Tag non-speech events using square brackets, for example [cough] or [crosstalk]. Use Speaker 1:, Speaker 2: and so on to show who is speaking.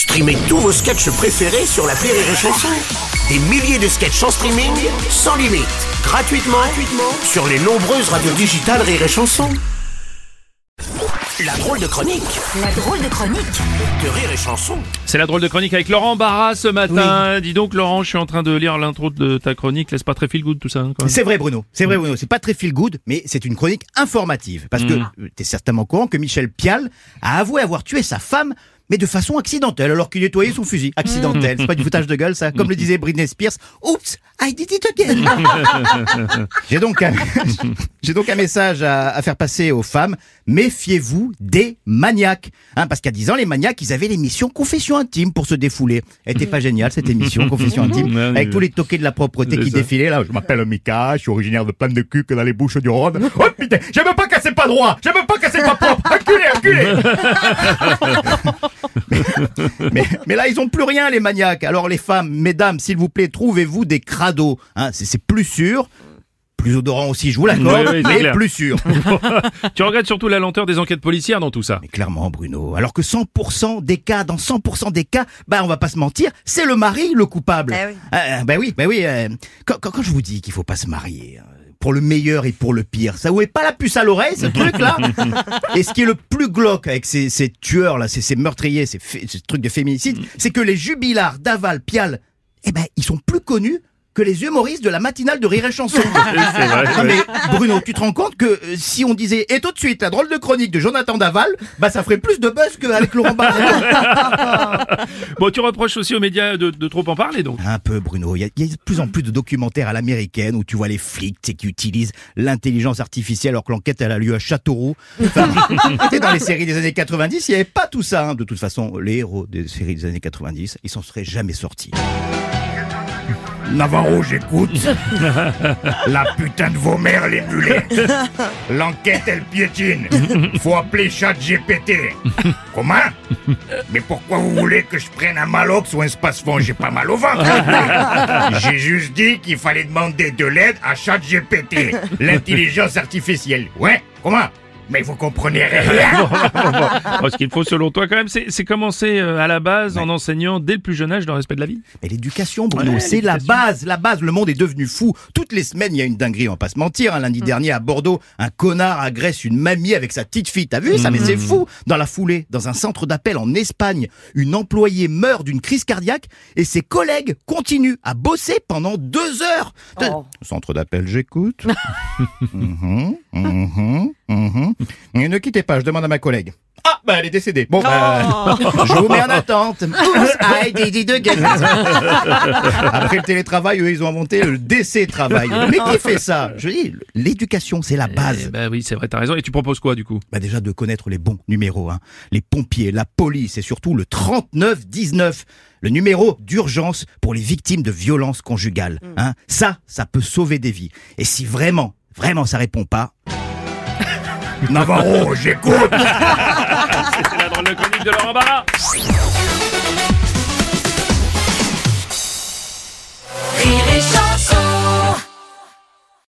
Speaker 1: Streamez tous vos sketchs préférés sur la Rire et Chanson. Des milliers de sketchs en streaming, sans limite, gratuitement, gratuitement sur les nombreuses radios digitales Rire et Chanson. La drôle de chronique
Speaker 2: La drôle de chronique
Speaker 1: de Rire et Chanson.
Speaker 3: C'est la drôle de chronique avec Laurent Barra ce matin. Dis donc Laurent, je suis en train de lire l'intro de ta chronique. Laisse pas très feel good tout ça. hein.
Speaker 4: C'est vrai Bruno, c'est vrai Bruno, c'est pas très feel good, mais c'est une chronique informative. Parce que
Speaker 3: Mm.
Speaker 4: euh, t'es certainement au courant que Michel Pial a avoué avoir tué sa femme, mais de façon accidentelle, alors qu'il nettoyait son fusil. Accidentel, c'est pas du foutage de gueule ça. Comme le disait Britney Spears, Oups, I did it again J'ai donc un, [laughs] j'ai donc un message à, à faire passer aux femmes. Méfiez-vous des maniaques. Hein, parce qu'à 10 ans, les maniaques, ils avaient l'émission Confession Intime pour se défouler. Elle était pas géniale cette émission, Confession [laughs] Intime, avec tous les toqués de la propreté qui
Speaker 3: ça.
Speaker 4: défilaient là. Je m'appelle Mika, je suis originaire de plein de cul que dans les bouches du Rhône. [laughs] Oh putain, j'aime pas casser pas droit, j'aime pas casser pas propre. Enculé, enculé. mais, mais là, ils ont plus rien, les maniaques. Alors, les femmes, mesdames, s'il vous plaît, trouvez-vous des crados. Hein, c'est c'est plus sûr. Plus odorant aussi, je vous l'accorde,
Speaker 3: Oui, oui, c'est
Speaker 4: mais
Speaker 3: clair.
Speaker 4: plus sûr. [laughs]
Speaker 3: tu regrettes surtout la lenteur des enquêtes policières dans tout ça.
Speaker 4: Mais clairement, Bruno, alors que 100% des cas, dans 100% des cas, bah on va pas se mentir, c'est le mari le coupable.
Speaker 2: Eh oui.
Speaker 4: Euh, bah oui, bah oui. euh, quand, quand, quand je vous dis qu'il faut pas se marier, euh, pour le meilleur et pour le pire, ça vous est pas la puce à l'oreille, ce truc-là [laughs] Et ce qui est le plus glauque avec ces, ces tueurs là, ces, ces meurtriers, ces, ces trucs de féminicide, c'est que les jubilars d'Aval, Pial, eh ben ils sont plus connus que les humoristes de la matinale de Rire et Chanson. [laughs]
Speaker 3: c'est vrai,
Speaker 4: Non, mais Bruno, tu te rends compte que euh, si on disait et tout de suite la drôle de chronique de Jonathan Daval, bah ça ferait plus de buzz qu'avec Laurent Barra. [laughs]
Speaker 3: Bon, tu reproches aussi aux médias de, de trop en parler donc.
Speaker 4: Un peu Bruno, il y, a, il y a de plus en plus de documentaires à l'américaine où tu vois les flics tu sais, qui utilisent l'intelligence artificielle alors que l'enquête elle a lieu à Châteauroux. Enfin, [laughs] tu sais, dans les séries des années 90, il n'y avait pas tout ça. hein. De toute façon, les héros des séries des années 90, ils s'en seraient jamais sortis.
Speaker 5: Navarro, j'écoute. [laughs] La putain de vos mères, les mulets. [laughs] L'enquête, elle piétine. Faut appeler chat GPT. [laughs] Comment? Mais pourquoi vous voulez que je prenne un malox ou un space-fond J'ai pas mal au ventre. J'ai juste dit qu'il fallait demander de l'aide à chat GPT. L'intelligence artificielle. Ouais Comment? Mais vous comprenez rien. [laughs]
Speaker 3: Bon, ce qu'il faut selon toi quand même, c'est commencer euh, à la base en enseignant dès le plus jeune âge le respect de la vie.
Speaker 4: Mais l'éducation, Bruno,
Speaker 3: Ouais,
Speaker 4: c'est la base, la base. Le monde est devenu fou. Toutes les semaines, il y a une dinguerie, on va pas se mentir. hein. Lundi dernier, à Bordeaux, un connard agresse une mamie avec sa petite fille. T'as vu ça Mais c'est fou. Dans la foulée, dans un centre d'appel en Espagne, une employée meurt d'une crise cardiaque et ses collègues continuent à bosser pendant deux heures. De-
Speaker 2: Oh.
Speaker 4: Centre d'appel, j'écoute. [laughs] Mhm, mhm, mhm. Ne quittez pas, je demande à ma collègue. Ah, bah elle est décédée. Bon, bah, je vous mets en attente. [laughs] [laughs] Après le télétravail, eux, ils ont inventé le décès travail. Mais qui fait ça? Je dis, l'éducation, c'est la
Speaker 3: Eh
Speaker 4: base.
Speaker 3: ben oui, c'est vrai, t'as raison. Et tu proposes quoi du coup?
Speaker 4: Bah déjà de connaître les bons numéros, hein. les pompiers, la police et surtout le 3919, le numéro d'urgence pour les victimes de violences conjugales. Hein. Ça, ça peut sauver des vies. Et si vraiment, vraiment ça répond pas,
Speaker 5: Navarro, j'écoute. [laughs] C'était la drôle de chronique de Laurent Barra.